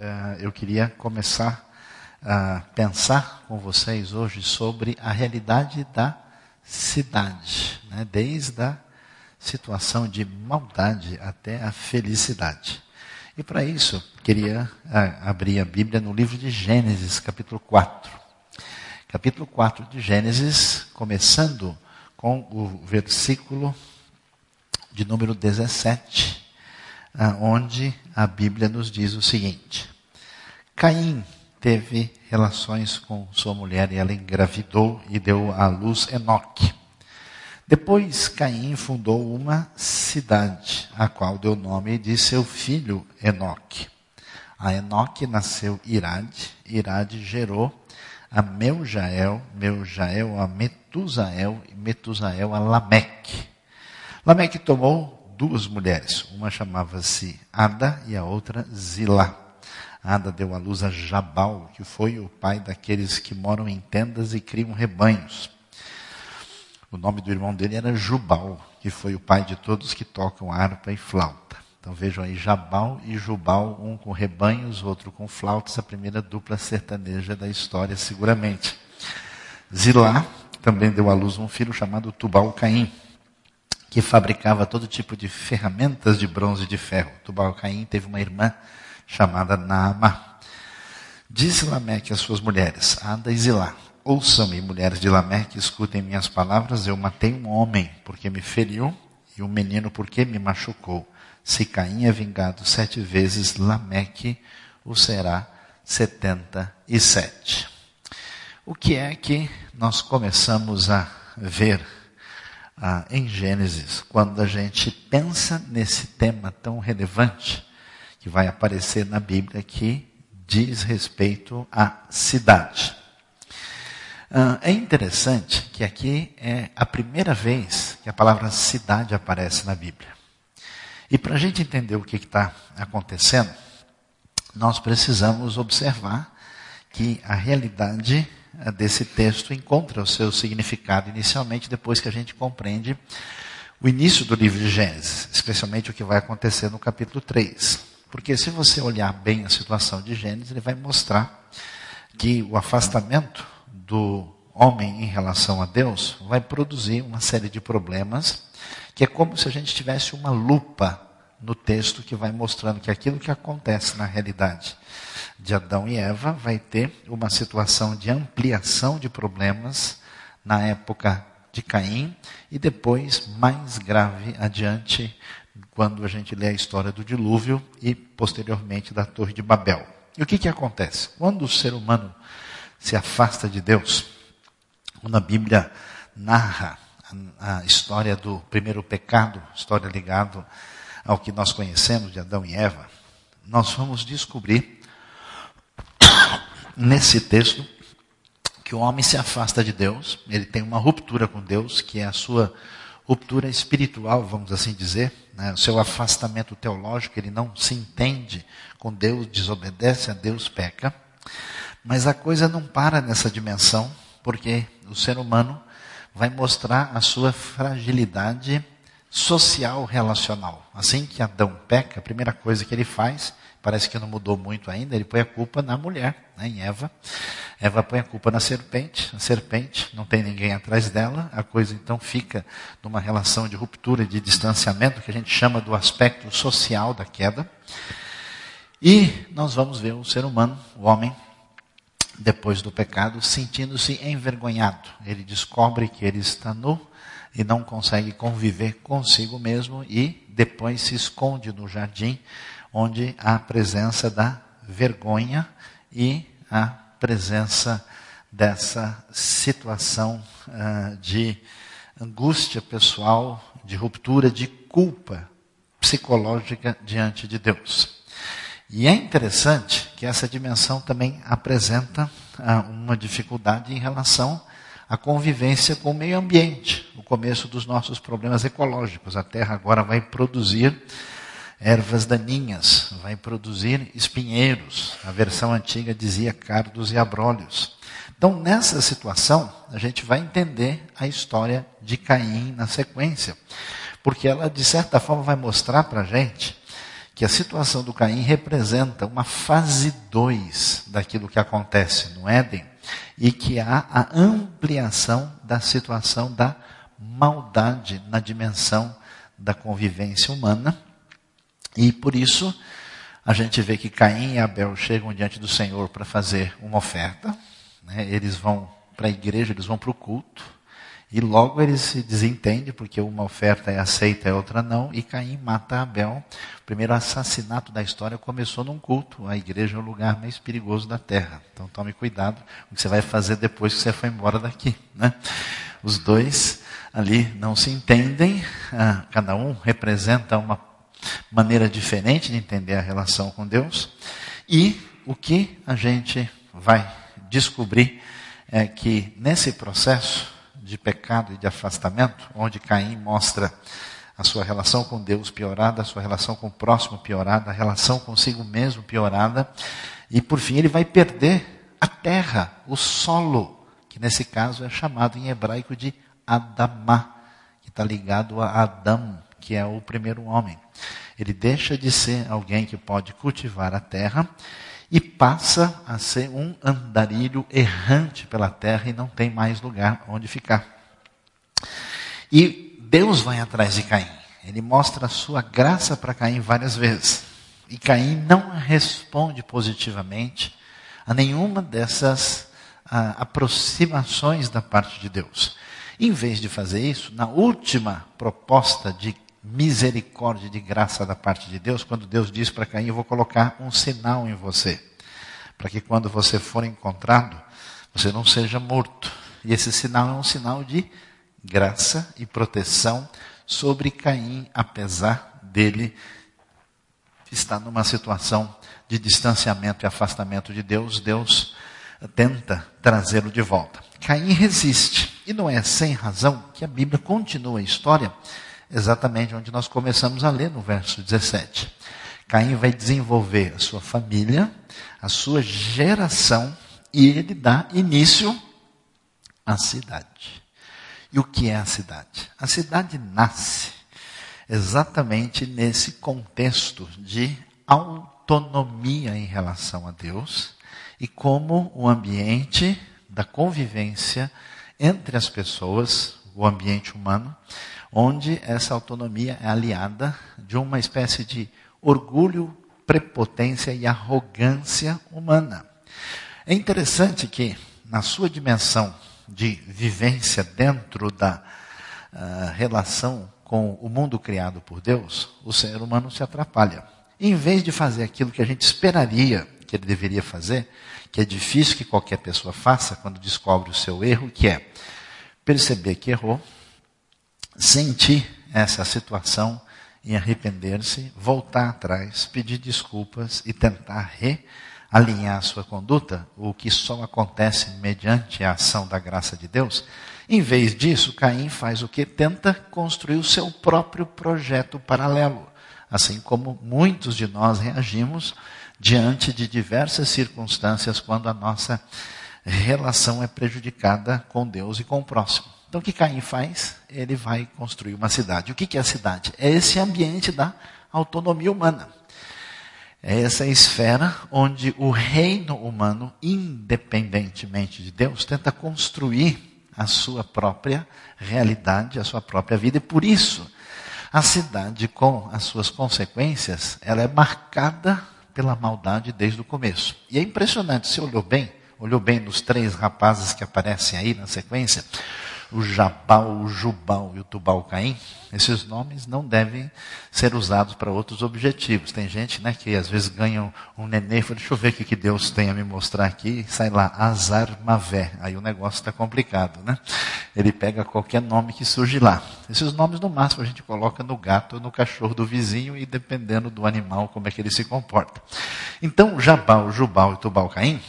Uh, eu queria começar a pensar com vocês hoje sobre a realidade da cidade, né? desde a situação de maldade até a felicidade. E para isso, queria uh, abrir a Bíblia no livro de Gênesis, capítulo 4. Capítulo 4 de Gênesis, começando com o versículo de número 17 onde a Bíblia nos diz o seguinte: Caim teve relações com sua mulher e ela engravidou e deu à luz Enoque. Depois Caim fundou uma cidade, a qual deu nome de seu filho Enoque. A Enoque nasceu Irade, Irade gerou a Meujael, Meujael a Metusael e Metusael a Lameque. Lameque tomou duas mulheres. Uma chamava-se Ada e a outra Zilá. Ada deu à luz a Jabal, que foi o pai daqueles que moram em tendas e criam rebanhos. O nome do irmão dele era Jubal, que foi o pai de todos que tocam harpa e flauta. Então vejam aí Jabal e Jubal, um com rebanhos, outro com flautas, a primeira dupla sertaneja da história, seguramente. Zilá também deu à luz um filho chamado Tubal Caim que fabricava todo tipo de ferramentas de bronze e de ferro. Tubal-Caim teve uma irmã chamada Naamá. Disse Lameque às suas mulheres, Ada e Zilá, ouçam-me, mulheres de Lameque, escutem minhas palavras, eu matei um homem porque me feriu e um menino porque me machucou. Se Caim é vingado sete vezes, Lameque o será setenta e sete. O que é que nós começamos a ver ah, em Gênesis, quando a gente pensa nesse tema tão relevante que vai aparecer na Bíblia que diz respeito à cidade. Ah, é interessante que aqui é a primeira vez que a palavra cidade aparece na Bíblia. E para a gente entender o que está acontecendo, nós precisamos observar que a realidade desse texto encontra o seu significado inicialmente depois que a gente compreende o início do livro de Gênesis, especialmente o que vai acontecer no capítulo 3. Porque se você olhar bem a situação de Gênesis, ele vai mostrar que o afastamento do homem em relação a Deus vai produzir uma série de problemas, que é como se a gente tivesse uma lupa no texto que vai mostrando que aquilo que acontece na realidade de Adão e Eva vai ter uma situação de ampliação de problemas na época de Caim e depois mais grave adiante quando a gente lê a história do dilúvio e posteriormente da Torre de Babel. E o que, que acontece? Quando o ser humano se afasta de Deus, quando a Bíblia narra a, a história do primeiro pecado, história ligada ao que nós conhecemos de Adão e Eva, nós vamos descobrir nesse texto que o homem se afasta de Deus, ele tem uma ruptura com Deus, que é a sua ruptura espiritual, vamos assim dizer, né? o seu afastamento teológico, ele não se entende com Deus, desobedece a Deus, peca. Mas a coisa não para nessa dimensão, porque o ser humano vai mostrar a sua fragilidade social relacional. Assim que Adão peca, a primeira coisa que ele faz, parece que não mudou muito ainda, ele põe a culpa na mulher, né, em Eva. Eva põe a culpa na serpente, a serpente não tem ninguém atrás dela, a coisa então fica numa relação de ruptura, de distanciamento, que a gente chama do aspecto social da queda. E nós vamos ver o ser humano, o homem, depois do pecado, sentindo-se envergonhado. Ele descobre que ele está nu, e não consegue conviver consigo mesmo e depois se esconde no jardim, onde há a presença da vergonha e a presença dessa situação uh, de angústia pessoal, de ruptura, de culpa psicológica diante de Deus. E é interessante que essa dimensão também apresenta uh, uma dificuldade em relação à convivência com o meio ambiente começo dos nossos problemas ecológicos. A terra agora vai produzir ervas daninhas, vai produzir espinheiros. A versão antiga dizia cardos e abrolhos. Então, nessa situação, a gente vai entender a história de Caim na sequência. Porque ela, de certa forma, vai mostrar para a gente que a situação do Caim representa uma fase 2 daquilo que acontece no Éden e que há a ampliação da situação da maldade na dimensão da convivência humana. E por isso a gente vê que Caim e Abel chegam diante do Senhor para fazer uma oferta. Né? Eles vão para a igreja, eles vão para o culto. E logo eles se desentendem, porque uma oferta é aceita e outra não, e Caim mata Abel. O primeiro assassinato da história começou num culto. A igreja é o lugar mais perigoso da terra. Então tome cuidado o que você vai fazer depois que você for embora daqui. Né? Os dois ali não se entendem, ah, cada um representa uma maneira diferente de entender a relação com Deus. E o que a gente vai descobrir é que nesse processo, de pecado e de afastamento, onde Caim mostra a sua relação com Deus piorada, a sua relação com o próximo piorada, a relação consigo mesmo piorada, e por fim ele vai perder a terra, o solo, que nesse caso é chamado em hebraico de Adamá, que está ligado a Adão, que é o primeiro homem. Ele deixa de ser alguém que pode cultivar a terra e passa a ser um andarilho errante pela terra e não tem mais lugar onde ficar. E Deus vai atrás de Caim. Ele mostra a sua graça para Caim várias vezes. E Caim não responde positivamente a nenhuma dessas a, aproximações da parte de Deus. Em vez de fazer isso, na última proposta de misericórdia, de graça da parte de Deus, quando Deus diz para Caim: Eu vou colocar um sinal em você, para que quando você for encontrado, você não seja morto. E esse sinal é um sinal de graça e proteção sobre Caim, apesar dele estar numa situação de distanciamento e afastamento de Deus. Deus tenta trazê-lo de volta. Caim resiste. E não é sem razão que a Bíblia continua a história exatamente onde nós começamos a ler no verso 17. Caim vai desenvolver a sua família, a sua geração, e ele dá início à cidade. E o que é a cidade? A cidade nasce exatamente nesse contexto de autonomia em relação a Deus e como o ambiente da convivência entre as pessoas, o ambiente humano, onde essa autonomia é aliada de uma espécie de orgulho, prepotência e arrogância humana. É interessante que, na sua dimensão de vivência dentro da uh, relação com o mundo criado por Deus, o ser humano se atrapalha. Em vez de fazer aquilo que a gente esperaria que ele deveria fazer, que é difícil que qualquer pessoa faça quando descobre o seu erro, que é perceber que errou, sentir essa situação e arrepender-se, voltar atrás, pedir desculpas e tentar realinhar a sua conduta, o que só acontece mediante a ação da graça de Deus. Em vez disso, Caim faz o que? Tenta construir o seu próprio projeto paralelo. Assim como muitos de nós reagimos diante de diversas circunstâncias quando a nossa relação é prejudicada com Deus e com o próximo. Então, o que Caim faz? Ele vai construir uma cidade. O que é a cidade? É esse ambiente da autonomia humana. É essa esfera onde o reino humano, independentemente de Deus, tenta construir a sua própria realidade, a sua própria vida. E por isso, a cidade, com as suas consequências, ela é marcada pela maldade desde o começo. E é impressionante, você olhou bem, olhou bem nos três rapazes que aparecem aí na sequência, o Jabal, o Jubal e o Tubal Caim, esses nomes não devem ser usados para outros objetivos. Tem gente né, que às vezes ganha um, neném e fala, deixa eu ver o que, que Deus tem a me mostrar aqui, e sai lá, Azar Mavé. Aí o negócio está complicado. Né? Ele pega qualquer nome que surge lá. Esses nomes, no máximo, a gente coloca no gato ou no cachorro do vizinho, e dependendo do animal, como é que ele se comporta. Então, Jabal, Jubal e Tubal Caim,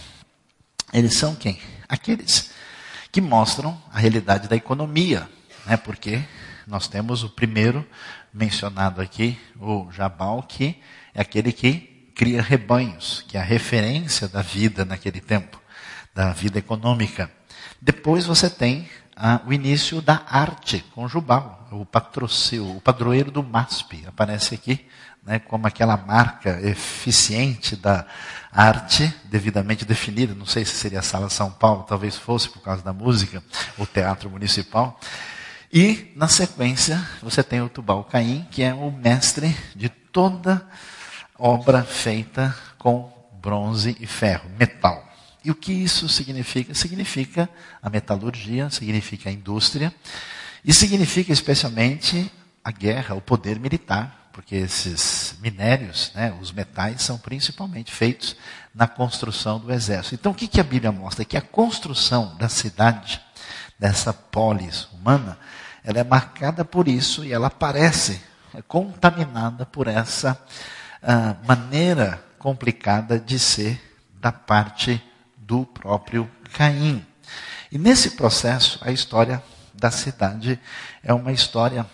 eles são quem? Aqueles que mostram a realidade da economia, né? porque nós temos o primeiro mencionado aqui, o Jabal, que é aquele que cria rebanhos, que é a referência da vida naquele tempo, da vida econômica. Depois você tem ah, o início da arte com Jubal, o patrocínio, o padroeiro do MASP, aparece aqui né, como aquela marca eficiente da arte, devidamente definida. Não sei se seria a Sala São Paulo, talvez fosse por causa da música, o Teatro Municipal. E, na sequência, você tem o Tubal Caim, que é o mestre de toda obra feita com bronze e ferro, metal. E o que isso significa? Significa a metalurgia, significa a indústria, e significa especialmente a guerra, o poder militar, porque esses minérios, né, os metais, são principalmente feitos na construção do exército. Então, o que, que a Bíblia mostra? Que a construção da cidade, dessa polis humana, ela é marcada por isso e ela parece é contaminada por essa uh, maneira complicada de ser da parte do próprio Caim. E nesse processo, a história da cidade é uma história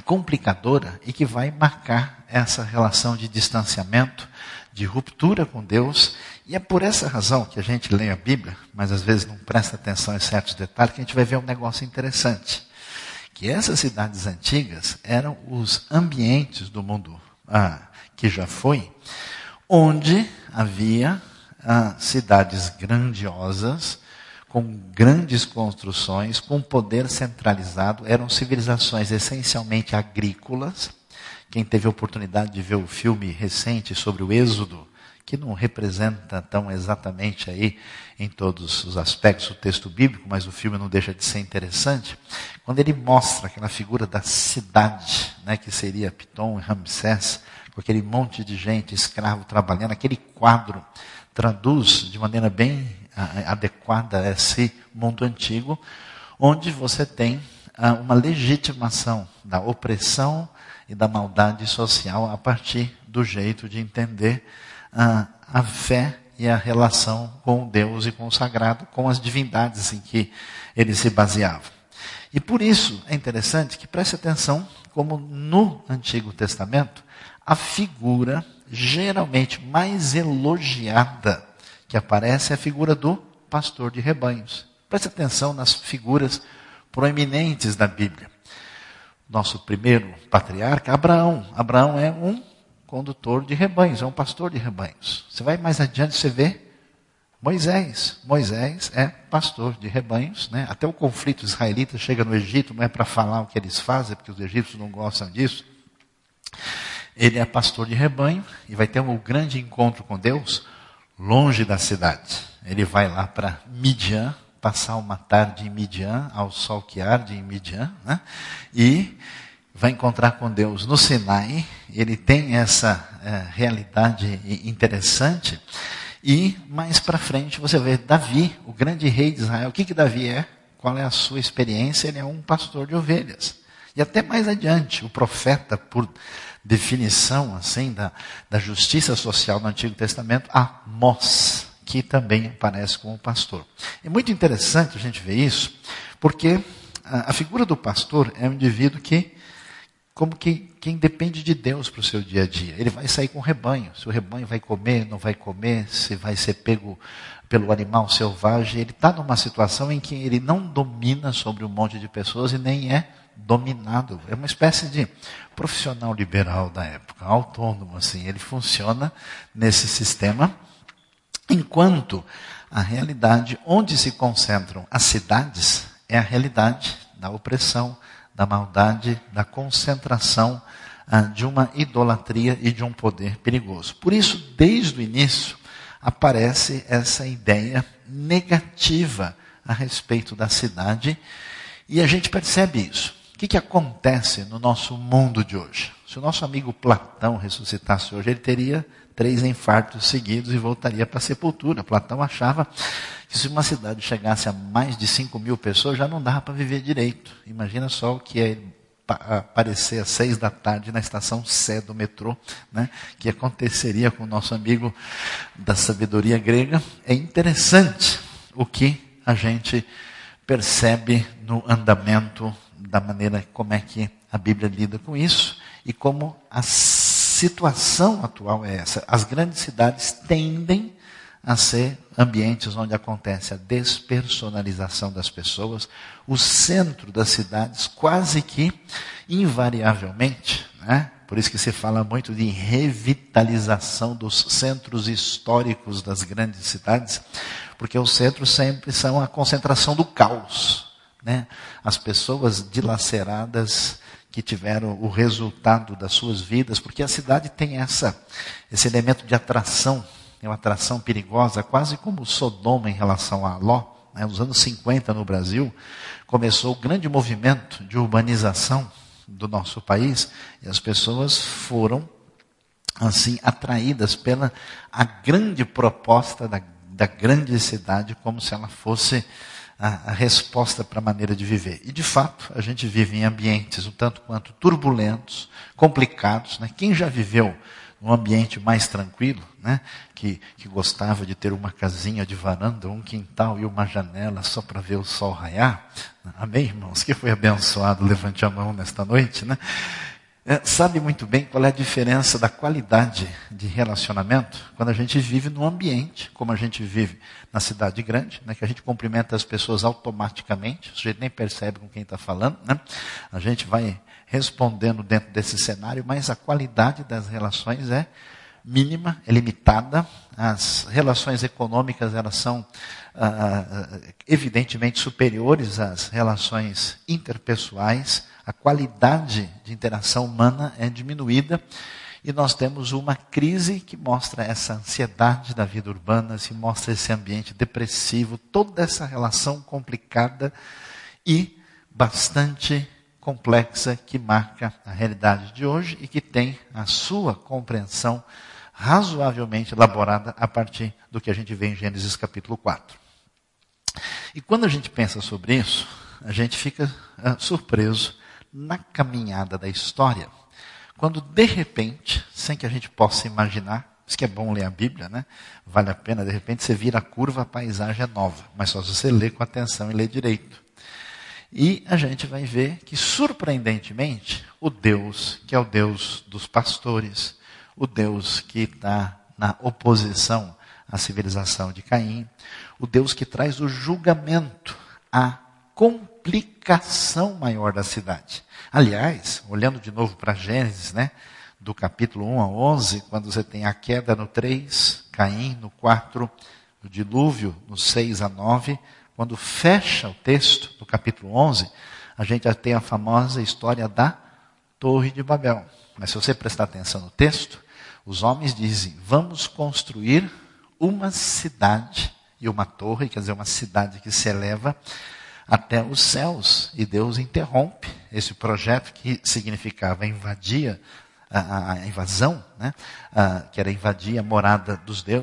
complicadora e que vai marcar essa relação de distanciamento, de ruptura com Deus. E é por essa razão que a gente lê a Bíblia, mas às vezes não presta atenção em certos detalhes, que a gente vai ver um negócio interessante. Que essas cidades antigas eram os ambientes do mundo ah, que já foi, onde havia ah, cidades grandiosas, com grandes construções, com poder centralizado, eram civilizações essencialmente agrícolas. Quem teve a oportunidade de ver o filme recente sobre o Êxodo, que não representa tão exatamente aí em todos os aspectos o texto bíblico, mas o filme não deixa de ser interessante, quando ele mostra aquela figura da cidade, né, que seria Piton e Ramsés, com aquele monte de gente escravo trabalhando, aquele quadro traduz de maneira bem adequada esse mundo antigo, onde você tem ah, uma legitimação da opressão e da maldade social a partir do jeito de entender ah, a fé e a relação com Deus e com o sagrado, com as divindades em que ele se baseava. E por isso é interessante que preste atenção como no Antigo Testamento a figura geralmente mais elogiada que aparece é a figura do pastor de rebanhos. Preste atenção nas figuras proeminentes da Bíblia. Nosso primeiro patriarca, Abraão. Abraão é um condutor de rebanhos, é um pastor de rebanhos. Você vai mais adiante, você vê Moisés. Moisés é pastor de rebanhos. Né? Até o conflito israelita chega no Egito, não é para falar o que eles fazem, porque os egípcios não gostam disso. Ele é pastor de rebanho e vai ter um grande encontro com Deus longe da cidade. Ele vai lá para Midian, passar uma tarde em Midian, ao sol que arde em Midian, né? e vai encontrar com Deus no Sinai. Ele tem essa é, realidade interessante. E mais para frente você vê Davi, o grande rei de Israel. O que, que Davi é? Qual é a sua experiência? Ele é um pastor de ovelhas. E até mais adiante, o profeta, por definição assim da, da justiça social no Antigo Testamento, Amós, que também aparece como pastor. É muito interessante a gente ver isso, porque a, a figura do pastor é um indivíduo que, como que quem depende de Deus para o seu dia a dia. Ele vai sair com o rebanho. Se o rebanho vai comer, não vai comer, se vai ser pego pelo animal selvagem. Ele está numa situação em que ele não domina sobre um monte de pessoas e nem é dominado. É uma espécie de profissional liberal da época, autônomo assim. Ele funciona nesse sistema, enquanto a realidade onde se concentram as cidades é a realidade da opressão, da maldade, da concentração ah, de uma idolatria e de um poder perigoso. Por isso, desde o início, aparece essa ideia negativa a respeito da cidade, e a gente percebe isso. O que, que acontece no nosso mundo de hoje? Se o nosso amigo Platão ressuscitasse hoje, ele teria três infartos seguidos e voltaria para a sepultura. Platão achava que se uma cidade chegasse a mais de 5 mil pessoas, já não dava para viver direito. Imagina só o que é aparecer às seis da tarde na estação C do metrô, né? que aconteceria com o nosso amigo da sabedoria grega. É interessante o que a gente percebe no andamento da maneira como é que a Bíblia lida com isso e como a situação atual é essa. As grandes cidades tendem a ser ambientes onde acontece a despersonalização das pessoas, o centro das cidades quase que invariavelmente, né, Por isso que se fala muito de revitalização dos centros históricos das grandes cidades, porque os centros sempre são a concentração do caos. Né? As pessoas dilaceradas que tiveram o resultado das suas vidas, porque a cidade tem essa, esse elemento de atração, é uma atração perigosa, quase como Sodoma em relação a Ló. Né? Nos anos 50 no Brasil, começou o grande movimento de urbanização do nosso país e as pessoas foram assim atraídas pela a grande proposta da, da grande cidade como se ela fosse a, a resposta para a maneira de viver. E de fato, a gente vive em ambientes um tanto quanto turbulentos, complicados. Né? Quem já viveu num ambiente mais tranquilo, né? que, que gostava de ter uma casinha de varanda, um quintal e uma janela só para ver o sol raiar. Amém, irmãos? Que foi abençoado, levante a mão nesta noite, né? É, sabe muito bem qual é a diferença da qualidade de relacionamento quando a gente vive num ambiente, como a gente vive na cidade grande, né, que a gente cumprimenta as pessoas automaticamente, o sujeito nem percebe com quem está falando, né? a gente vai respondendo dentro desse cenário, mas a qualidade das relações é mínima, é limitada. As relações econômicas elas são ah, ah, evidentemente superiores às relações interpessoais. A qualidade de interação humana é diminuída e nós temos uma crise que mostra essa ansiedade da vida urbana, se mostra esse ambiente depressivo, toda essa relação complicada e bastante complexa que marca a realidade de hoje e que tem a sua compreensão razoavelmente elaborada a partir do que a gente vê em Gênesis capítulo 4. E quando a gente pensa sobre isso, a gente fica uh, surpreso na caminhada da história, quando de repente, sem que a gente possa imaginar, isso que é bom ler a Bíblia, né? Vale a pena, de repente você vira a curva, a paisagem é nova, mas só se você ler com atenção e ler direito. E a gente vai ver que, surpreendentemente, o Deus, que é o Deus dos pastores, o Deus que está na oposição à civilização de Caim, o Deus que traz o julgamento, a complicação maior da cidade. Aliás, olhando de novo para Gênesis, né, do capítulo 1 a 11, quando você tem a queda no 3, Caim no 4, o dilúvio no 6 a 9, quando fecha o texto do capítulo 11, a gente já tem a famosa história da Torre de Babel. Mas se você prestar atenção no texto, os homens dizem: vamos construir uma cidade e uma torre, quer dizer, uma cidade que se eleva até os céus. E Deus interrompe esse projeto que significava invadir a, a invasão, né? que era invadir a morada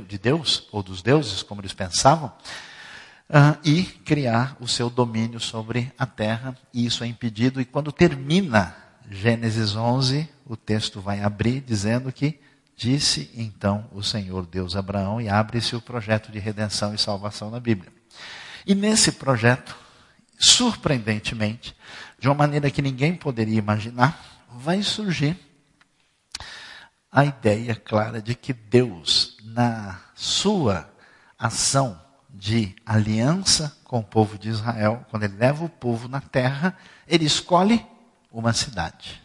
de Deus, ou dos deuses, como eles pensavam uh, e criar o seu domínio sobre a terra. E isso é impedido. E quando termina Gênesis 11, o texto vai abrir dizendo que disse então o Senhor Deus a Abraão e abre-se o projeto de redenção e salvação na Bíblia. E nesse projeto, surpreendentemente, de uma maneira que ninguém poderia imaginar, vai surgir a ideia clara de que Deus, na sua ação de aliança com o povo de Israel, quando ele leva o povo na terra, ele escolhe uma cidade.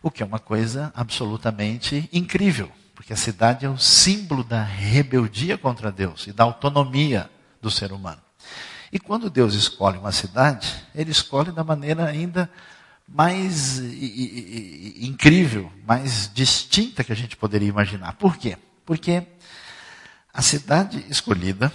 O que é uma coisa absolutamente incrível, porque a cidade é o símbolo da rebeldia contra Deus e da autonomia do ser humano. E quando Deus escolhe uma cidade, ele escolhe da maneira ainda mais incrível, mais distinta que a gente poderia imaginar. Por quê? Porque a cidade escolhida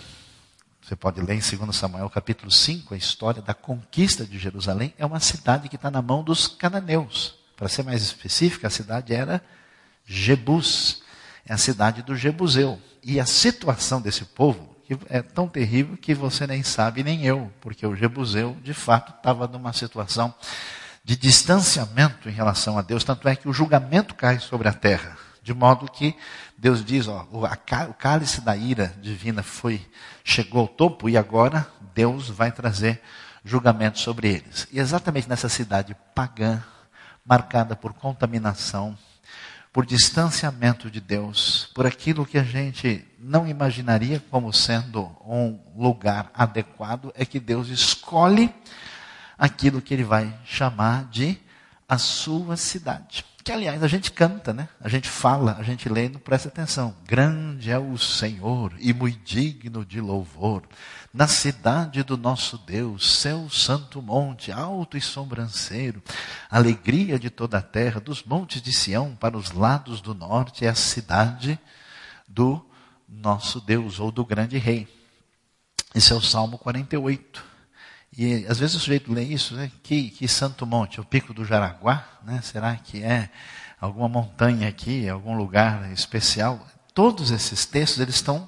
você pode ler em 2 Samuel capítulo 5, a história da conquista de Jerusalém. É uma cidade que está na mão dos cananeus. Para ser mais específica, a cidade era Jebus. É a cidade do Jebuseu. E a situação desse povo é tão terrível que você nem sabe, nem eu, porque o Jebuseu, de fato, estava numa situação de distanciamento em relação a Deus. Tanto é que o julgamento cai sobre a terra. De modo que Deus diz, ó, o, o cálice da ira divina foi, chegou ao topo e agora Deus vai trazer julgamento sobre eles. E exatamente nessa cidade pagã, marcada por contaminação, por distanciamento de Deus, por aquilo que a gente não imaginaria como sendo um lugar adequado, é que Deus escolhe aquilo que ele vai chamar de a sua cidade. Que, aliás, a gente canta, né? A gente fala, a gente lê não presta atenção. Grande é o Senhor e muito digno de louvor. Na cidade do nosso Deus, seu santo monte, alto e sobranceiro, alegria de toda a terra, dos montes de Sião para os lados do norte, é a cidade do nosso Deus, ou do grande rei. Esse é o Salmo 48. E às vezes o sujeito lê isso, né? Que, que santo monte? O pico do Jaraguá? Né? Será que é alguma montanha aqui, algum lugar especial? Todos esses textos, eles estão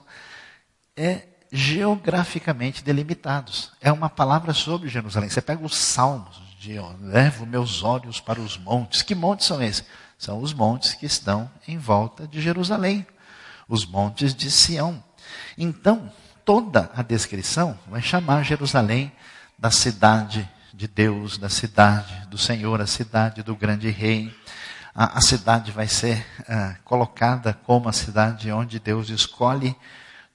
é, geograficamente delimitados. É uma palavra sobre Jerusalém. Você pega os salmos de levo meus olhos para os montes. Que montes são esses? São os montes que estão em volta de Jerusalém. Os montes de Sião. Então, toda a descrição vai chamar Jerusalém da cidade de Deus, da cidade do Senhor, a cidade do grande rei. A, a cidade vai ser uh, colocada como a cidade onde Deus escolhe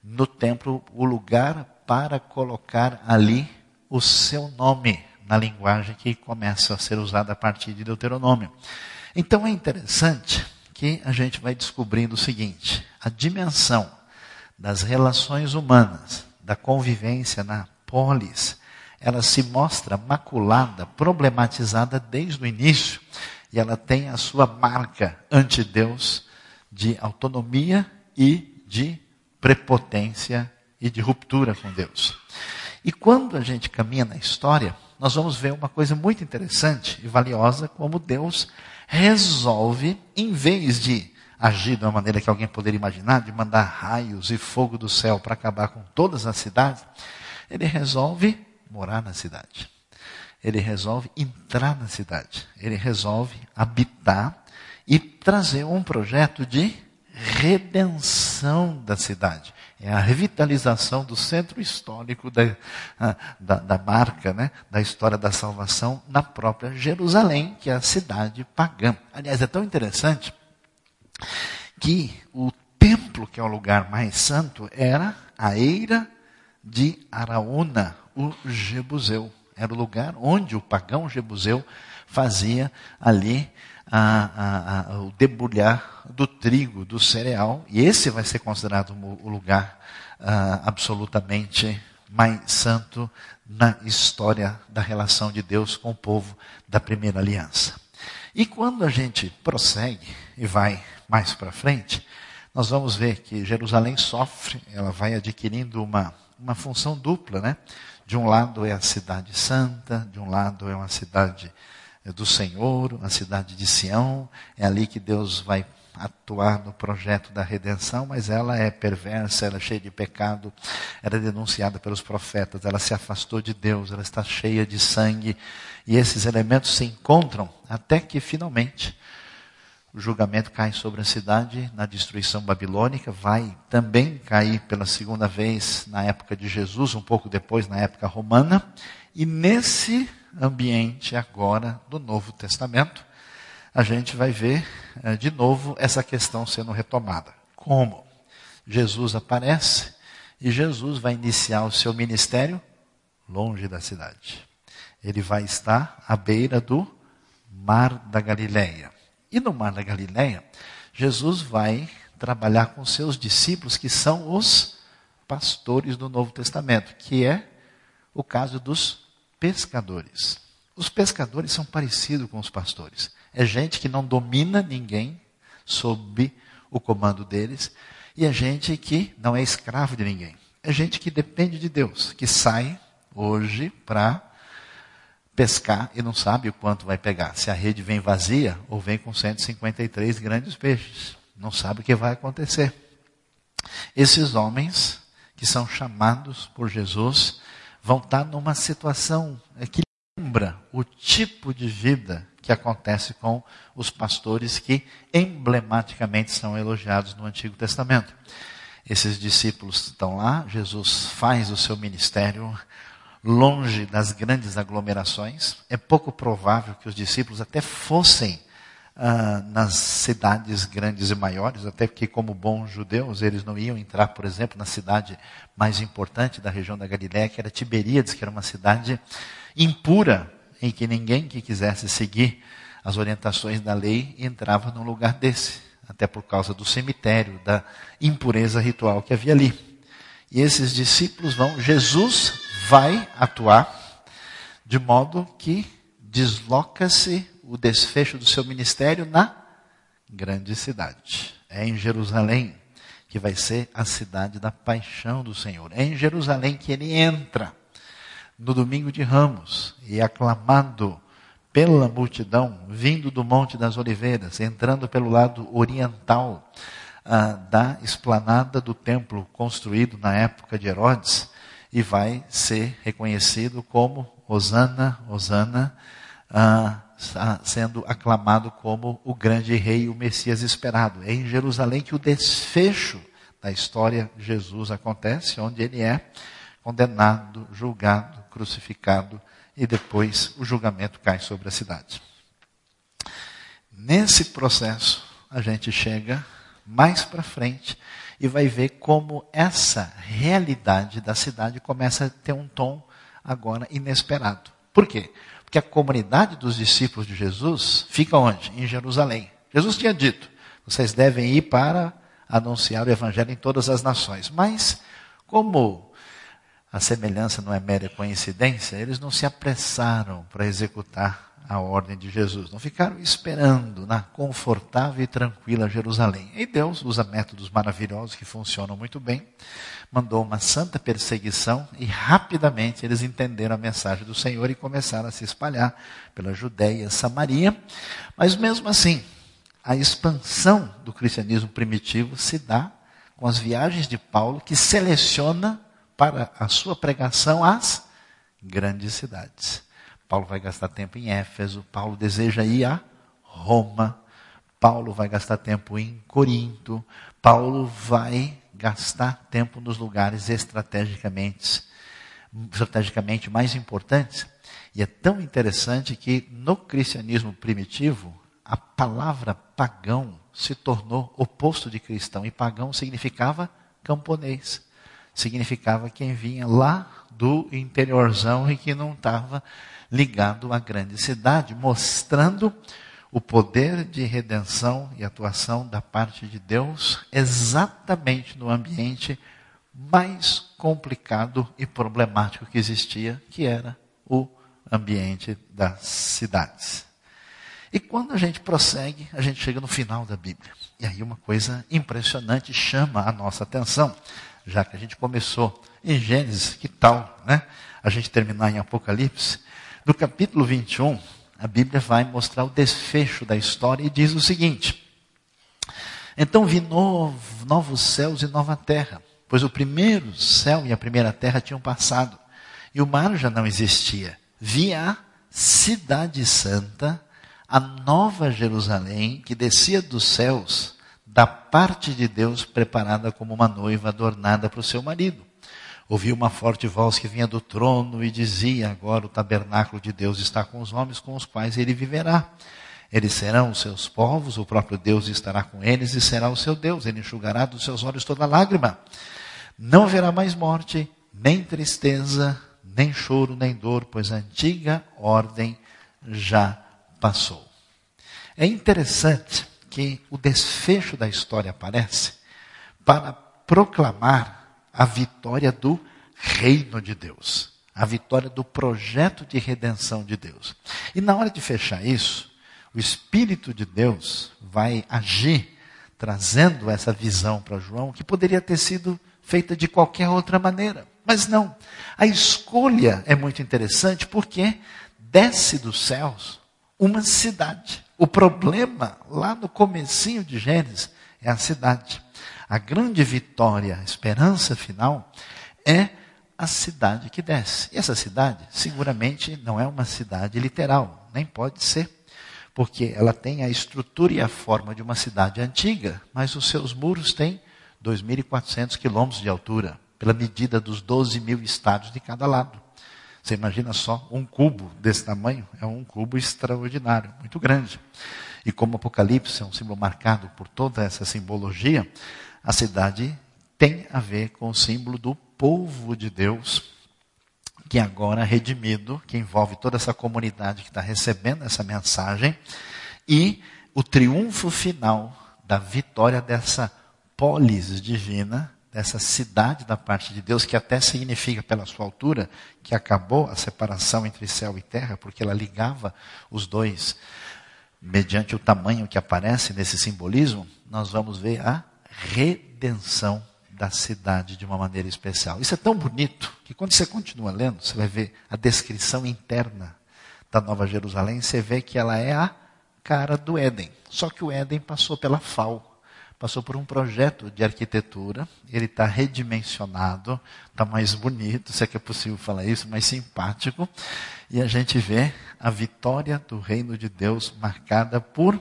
no templo o lugar para colocar ali o seu nome, na linguagem que começa a ser usada a partir de Deuteronômio. Então é interessante que a gente vai descobrindo o seguinte: a dimensão das relações humanas, da convivência na polis, ela se mostra maculada, problematizada desde o início, e ela tem a sua marca ante Deus de autonomia e de prepotência e de ruptura com Deus. E quando a gente caminha na história, nós vamos ver uma coisa muito interessante e valiosa, como Deus resolve, em vez de agir de uma maneira que alguém poderia imaginar, de mandar raios e fogo do céu para acabar com todas as cidades, ele resolve morar na cidade. Ele resolve entrar na cidade. Ele resolve habitar e trazer um projeto de redenção da cidade. É a revitalização do centro histórico da, da, da, marca, né, da história da salvação na própria Jerusalém, que é a cidade pagã. Aliás, é tão interessante que o templo, que é o lugar mais santo, era a eira de Araúna, o Jebuseu. Era o lugar onde o pagão Jebuseu fazia ali a, a, a, o debulhar do trigo, do cereal. E esse vai ser considerado o lugar ah, absolutamente mais santo na história da relação de Deus com o povo da primeira aliança. E quando a gente prossegue e vai mais para frente, nós vamos ver que Jerusalém sofre, ela vai adquirindo uma, uma função dupla, né? De um lado é a cidade santa, de um lado é uma cidade eh, do Senhor, a cidade de Sião, é ali que Deus vai atuar no projeto da redenção, mas ela é perversa, ela é cheia de pecado, ela é denunciada pelos profetas, ela se afastou de Deus, ela está cheia de sangue, e esses elementos se encontram até que finalmente o julgamento cai sobre a cidade na destruição babilônica, vai também cair pela segunda vez na época de Jesus, um pouco depois na época romana, e nesse ambiente agora do Novo Testamento, a gente vai ver eh, de novo essa questão sendo retomada. Como? Jesus aparece e Jesus vai iniciar o seu ministério longe da cidade. Ele vai estar à beira do Mar da Galileia. E no Mar da Galileia, Jesus vai trabalhar com seus discípulos, que são os pastores do Novo Testamento, que é o caso dos pescadores. Os pescadores são parecidos com os pastores. É gente que não domina ninguém sob o comando deles, e é gente que não é escravo de ninguém. É gente que depende de Deus, que sai hoje para pescar e não sabe o quanto vai pegar. Se a rede vem vazia ou vem com 153 grandes peixes. Não sabe o que vai acontecer. Esses homens que são chamados por Jesus vão estar numa situação que lembra o tipo de vida que acontece com os pastores que emblematicamente são elogiados no Antigo Testamento. Esses discípulos estão lá, Jesus faz o seu ministério, longe das grandes aglomerações. É pouco provável que os discípulos até fossem ah, nas cidades grandes e maiores, até porque, como bons judeus, eles não iam entrar, por exemplo, na cidade mais importante da região da Galiléia, que era Tiberíades, que era uma cidade impura, em que ninguém que quisesse seguir as orientações da lei entrava num lugar desse, até por causa do cemitério, da impureza ritual que havia ali. E esses discípulos vão, Jesus vai atuar de modo que desloca-se o desfecho do seu ministério na grande cidade. É em Jerusalém que vai ser a cidade da paixão do Senhor. É em Jerusalém que ele entra no domingo de Ramos e é aclamado pela multidão, vindo do Monte das Oliveiras, entrando pelo lado oriental ah, da esplanada do templo construído na época de Herodes, e vai ser reconhecido como Osana, Osana, ah, sendo aclamado como o grande rei, o Messias esperado. É em Jerusalém que o desfecho da história de Jesus acontece, onde ele é condenado, julgado, crucificado e depois o julgamento cai sobre a cidade. Nesse processo, a gente chega mais para frente e vai ver como essa realidade da cidade começa a ter um tom agora inesperado. Por quê? Porque a comunidade dos discípulos de Jesus fica onde? Em Jerusalém. Jesus tinha dito: vocês devem ir para anunciar o evangelho em todas as nações. Mas, como a semelhança não é mera coincidência, eles não se apressaram para executar a ordem de Jesus, não ficaram esperando na confortável e tranquila Jerusalém. E Deus usa métodos maravilhosos que funcionam muito bem, mandou uma santa perseguição e rapidamente eles entenderam a mensagem do Senhor e começaram a se espalhar pela Judéia Samaria. Mas mesmo assim, a expansão do cristianismo primitivo se dá com as viagens de Paulo, que seleciona para a sua pregação as grandes cidades. Paulo vai gastar tempo em Éfeso, Paulo deseja ir a Roma, Paulo vai gastar tempo em Corinto, Paulo vai gastar tempo nos lugares estrategicamente, estrategicamente mais importantes. E é tão interessante que no cristianismo primitivo, a palavra pagão se tornou oposto de cristão, e pagão significava camponês significava quem vinha lá do interiorzão e que não estava ligado à grande cidade, mostrando o poder de redenção e atuação da parte de Deus exatamente no ambiente mais complicado e problemático que existia, que era o ambiente das cidades. E quando a gente prossegue, a gente chega no final da Bíblia. E aí uma coisa impressionante chama a nossa atenção já que a gente começou em Gênesis, que tal, né? A gente terminar em Apocalipse. No capítulo 21, a Bíblia vai mostrar o desfecho da história e diz o seguinte: Então vi novo, novos céus e nova terra, pois o primeiro céu e a primeira terra tinham passado, e o mar já não existia. Vi a cidade santa, a nova Jerusalém, que descia dos céus da parte de Deus preparada como uma noiva adornada para o seu marido. Ouvi uma forte voz que vinha do trono e dizia: Agora o tabernáculo de Deus está com os homens com os quais ele viverá. Eles serão os seus povos, o próprio Deus estará com eles e será o seu Deus. Ele enxugará dos seus olhos toda lágrima. Não haverá mais morte, nem tristeza, nem choro, nem dor, pois a antiga ordem já passou. É interessante que o desfecho da história aparece para proclamar a vitória do reino de Deus, a vitória do projeto de redenção de Deus. E na hora de fechar isso, o Espírito de Deus vai agir trazendo essa visão para João que poderia ter sido feita de qualquer outra maneira. Mas não. A escolha é muito interessante porque desce dos céus uma cidade. O problema, lá no comecinho de Gênesis, é a cidade. A grande vitória, a esperança final, é a cidade que desce. E essa cidade, seguramente, não é uma cidade literal, nem pode ser, porque ela tem a estrutura e a forma de uma cidade antiga, mas os seus muros têm 2.400 quilômetros de altura, pela medida dos 12 mil estados de cada lado. Você imagina só, um cubo desse tamanho é um cubo extraordinário, muito grande. E como o Apocalipse é um símbolo marcado por toda essa simbologia, a cidade tem a ver com o símbolo do povo de Deus, que agora redimido, que envolve toda essa comunidade que está recebendo essa mensagem, e o triunfo final da vitória dessa polis divina, dessa cidade da parte de Deus, que até significa, pela sua altura, que acabou a separação entre céu e terra, porque ela ligava os dois, mediante o tamanho que aparece nesse simbolismo, nós vamos ver a redenção da cidade de uma maneira especial. Isso é tão bonito que quando você continua lendo, você vai ver a descrição interna da Nova Jerusalém, você vê que ela é a cara do Éden. Só que o Éden passou pela FAO, passou por um projeto de arquitetura, ele está redimensionado, está mais bonito, se é que é possível falar isso, mais simpático, e a gente vê a vitória do reino de Deus marcada por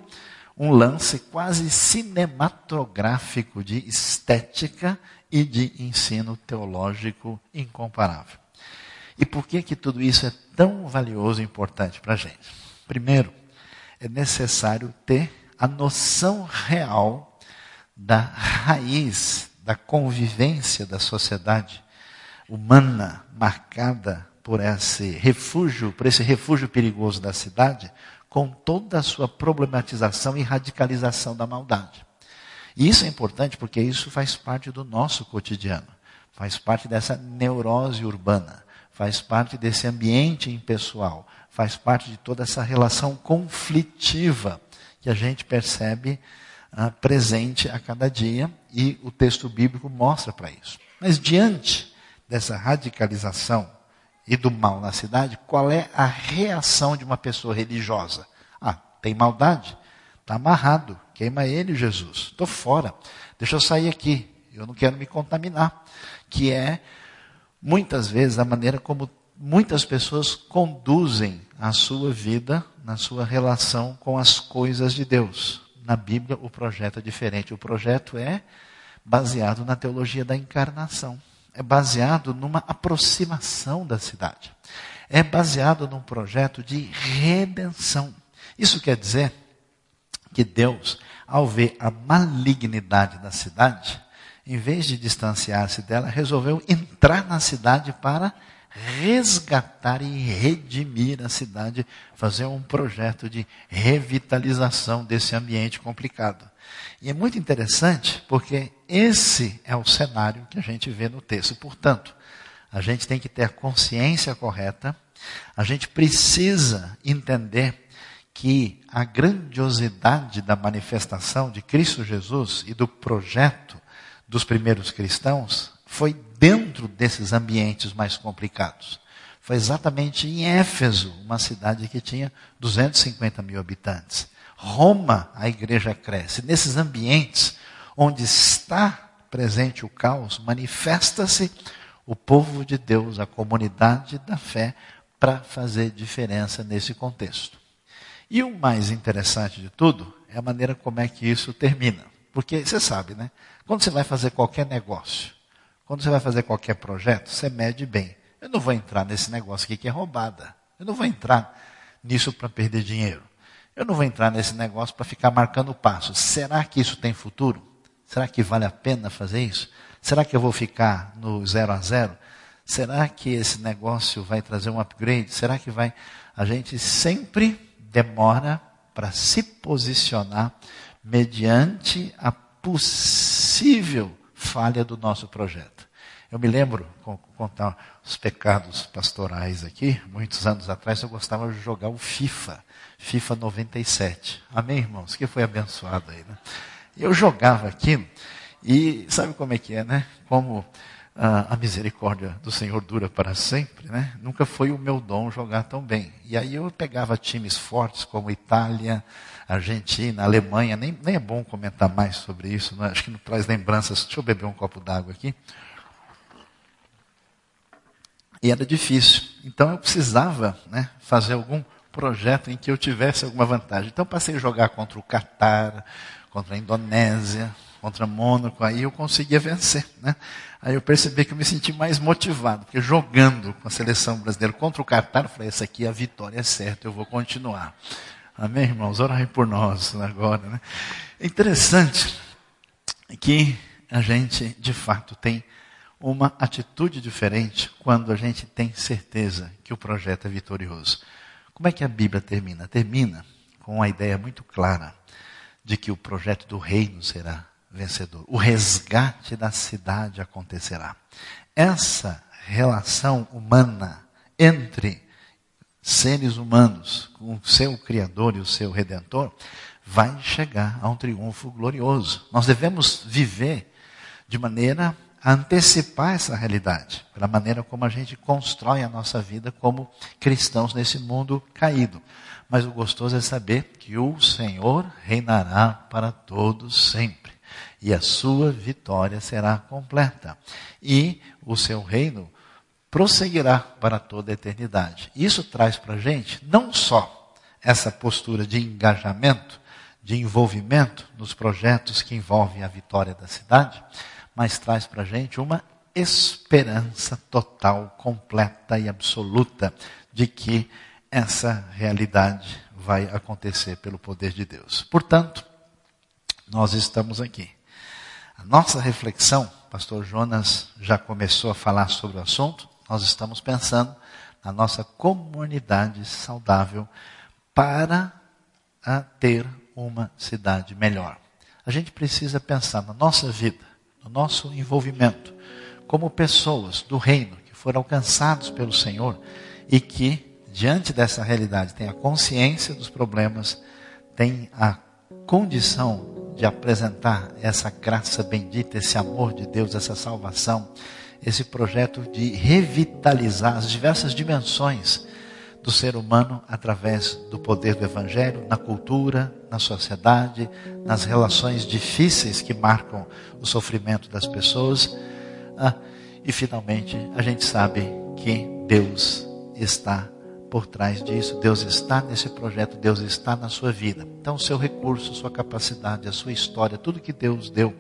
um lance quase cinematográfico de estética e de ensino teológico incomparável. E por que que tudo isso é tão valioso e importante para a gente? Primeiro, é necessário ter a noção real da raiz da convivência da sociedade humana marcada por esse refúgio, por esse refúgio perigoso da cidade, com toda a sua problematização e radicalização da maldade. E isso é importante porque isso faz parte do nosso cotidiano, faz parte dessa neurose urbana, faz parte desse ambiente impessoal, faz parte de toda essa relação conflitiva que a gente percebe uh, presente a cada dia e o texto bíblico mostra para isso. Mas diante dessa radicalização e do mal na cidade, qual é a reação de uma pessoa religiosa? Ah, tem maldade? Está amarrado. Queima ele, Jesus. Estou fora. Deixa eu sair aqui. Eu não quero me contaminar. Que é, muitas vezes, a maneira como muitas pessoas conduzem a sua vida na sua relação com as coisas de Deus. Na Bíblia, o projeto é diferente. O projeto é baseado na teologia da encarnação é baseado numa aproximação da cidade. É baseado num projeto de redenção. Isso quer dizer que Deus, ao ver a malignidade da cidade, em vez de distanciar-se dela, resolveu entrar na cidade para resgatar e redimir a cidade, fazer um projeto de revitalização desse ambiente complicado. E é muito interessante porque esse é o cenário que a gente vê no texto. Portanto, a gente tem que ter consciência correta, a gente precisa entender que a grandiosidade da manifestação de Cristo Jesus e do projeto dos primeiros cristãos foi dentro desses ambientes mais complicados. Foi exatamente em Éfeso, uma cidade que tinha 250 mil habitantes. Roma, a igreja cresce. Nesses ambientes onde está presente o caos, manifesta-se o povo de Deus, a comunidade da fé, para fazer diferença nesse contexto. E o mais interessante de tudo é a maneira como é que isso termina. Porque você sabe, né? Quando você vai fazer qualquer negócio, quando você vai fazer qualquer projeto, você mede bem. Eu não vou entrar nesse negócio aqui que é roubada. Eu não vou entrar nisso para perder dinheiro. Eu não vou entrar nesse negócio para ficar marcando passo. Será que isso tem futuro? Será que vale a pena fazer isso? Será que eu vou ficar no zero a zero? Será que esse negócio vai trazer um upgrade? Será que vai? A gente sempre demora para se posicionar mediante a possível falha do nosso projeto. Eu me lembro, contar os pecados pastorais aqui, muitos anos atrás eu gostava de jogar o FIFA, FIFA 97. Amém, irmãos? Que foi abençoado aí, né? Eu jogava aquilo e sabe como é que é, né? Como a misericórdia do Senhor dura para sempre, né? Nunca foi o meu dom jogar tão bem. E aí eu pegava times fortes como Itália, Argentina, Alemanha, nem, nem é bom comentar mais sobre isso, né? acho que não traz lembranças. Deixa eu beber um copo d'água aqui. E era difícil. Então eu precisava né, fazer algum projeto em que eu tivesse alguma vantagem. Então passei a jogar contra o Catar, contra a Indonésia, contra Mônaco, aí eu conseguia vencer. Né? Aí eu percebi que eu me senti mais motivado, porque jogando com a seleção brasileira contra o Catar, eu falei, essa aqui é a vitória é certa, eu vou continuar. Amém, irmãos? Orem por nós agora. Né? É interessante que a gente, de fato, tem uma atitude diferente quando a gente tem certeza que o projeto é vitorioso. Como é que a Bíblia termina? Termina com uma ideia muito clara de que o projeto do reino será vencedor. O resgate da cidade acontecerá. Essa relação humana entre seres humanos com o seu Criador e o seu Redentor vai chegar a um triunfo glorioso. Nós devemos viver de maneira a antecipar essa realidade, pela maneira como a gente constrói a nossa vida como cristãos nesse mundo caído. Mas o gostoso é saber que o Senhor reinará para todos sempre. E a sua vitória será completa. E o seu reino prosseguirá para toda a eternidade. Isso traz para a gente não só essa postura de engajamento, de envolvimento nos projetos que envolvem a vitória da cidade, mas traz para a gente uma esperança total, completa e absoluta de que essa realidade vai acontecer pelo poder de Deus. Portanto, nós estamos aqui. A nossa reflexão, pastor Jonas já começou a falar sobre o assunto, nós estamos pensando na nossa comunidade saudável para ter uma cidade melhor. A gente precisa pensar na nossa vida no nosso envolvimento como pessoas do reino que foram alcançados pelo Senhor e que, diante dessa realidade, têm a consciência dos problemas, têm a condição de apresentar essa graça bendita, esse amor de Deus, essa salvação, esse projeto de revitalizar as diversas dimensões do ser humano através do poder do Evangelho, na cultura, na sociedade, nas relações difíceis que marcam o sofrimento das pessoas. Ah, e finalmente a gente sabe que Deus está por trás disso, Deus está nesse projeto, Deus está na sua vida. Então, seu recurso, sua capacidade, a sua história, tudo que Deus deu,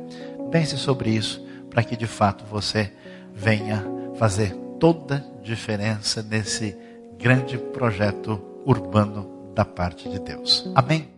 pense sobre isso, para que de fato você venha fazer toda diferença nesse grande projeto urbano da parte de Deus. Amém?